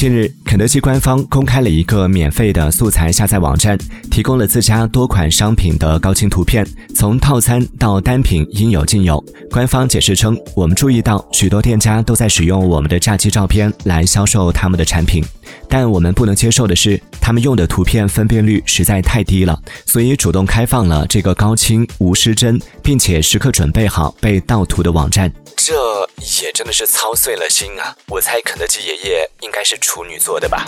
近日，肯德基官方公开了一个免费的素材下载网站，提供了自家多款商品的高清图片，从套餐到单品应有尽有。官方解释称，我们注意到许多店家都在使用我们的炸鸡照片来销售他们的产品，但我们不能接受的是，他们用的图片分辨率实在太低了，所以主动开放了这个高清、无失真，并且时刻准备好被盗图的网站。这也真的是操碎了心啊！我猜肯德基爷爷应该是处女座的吧。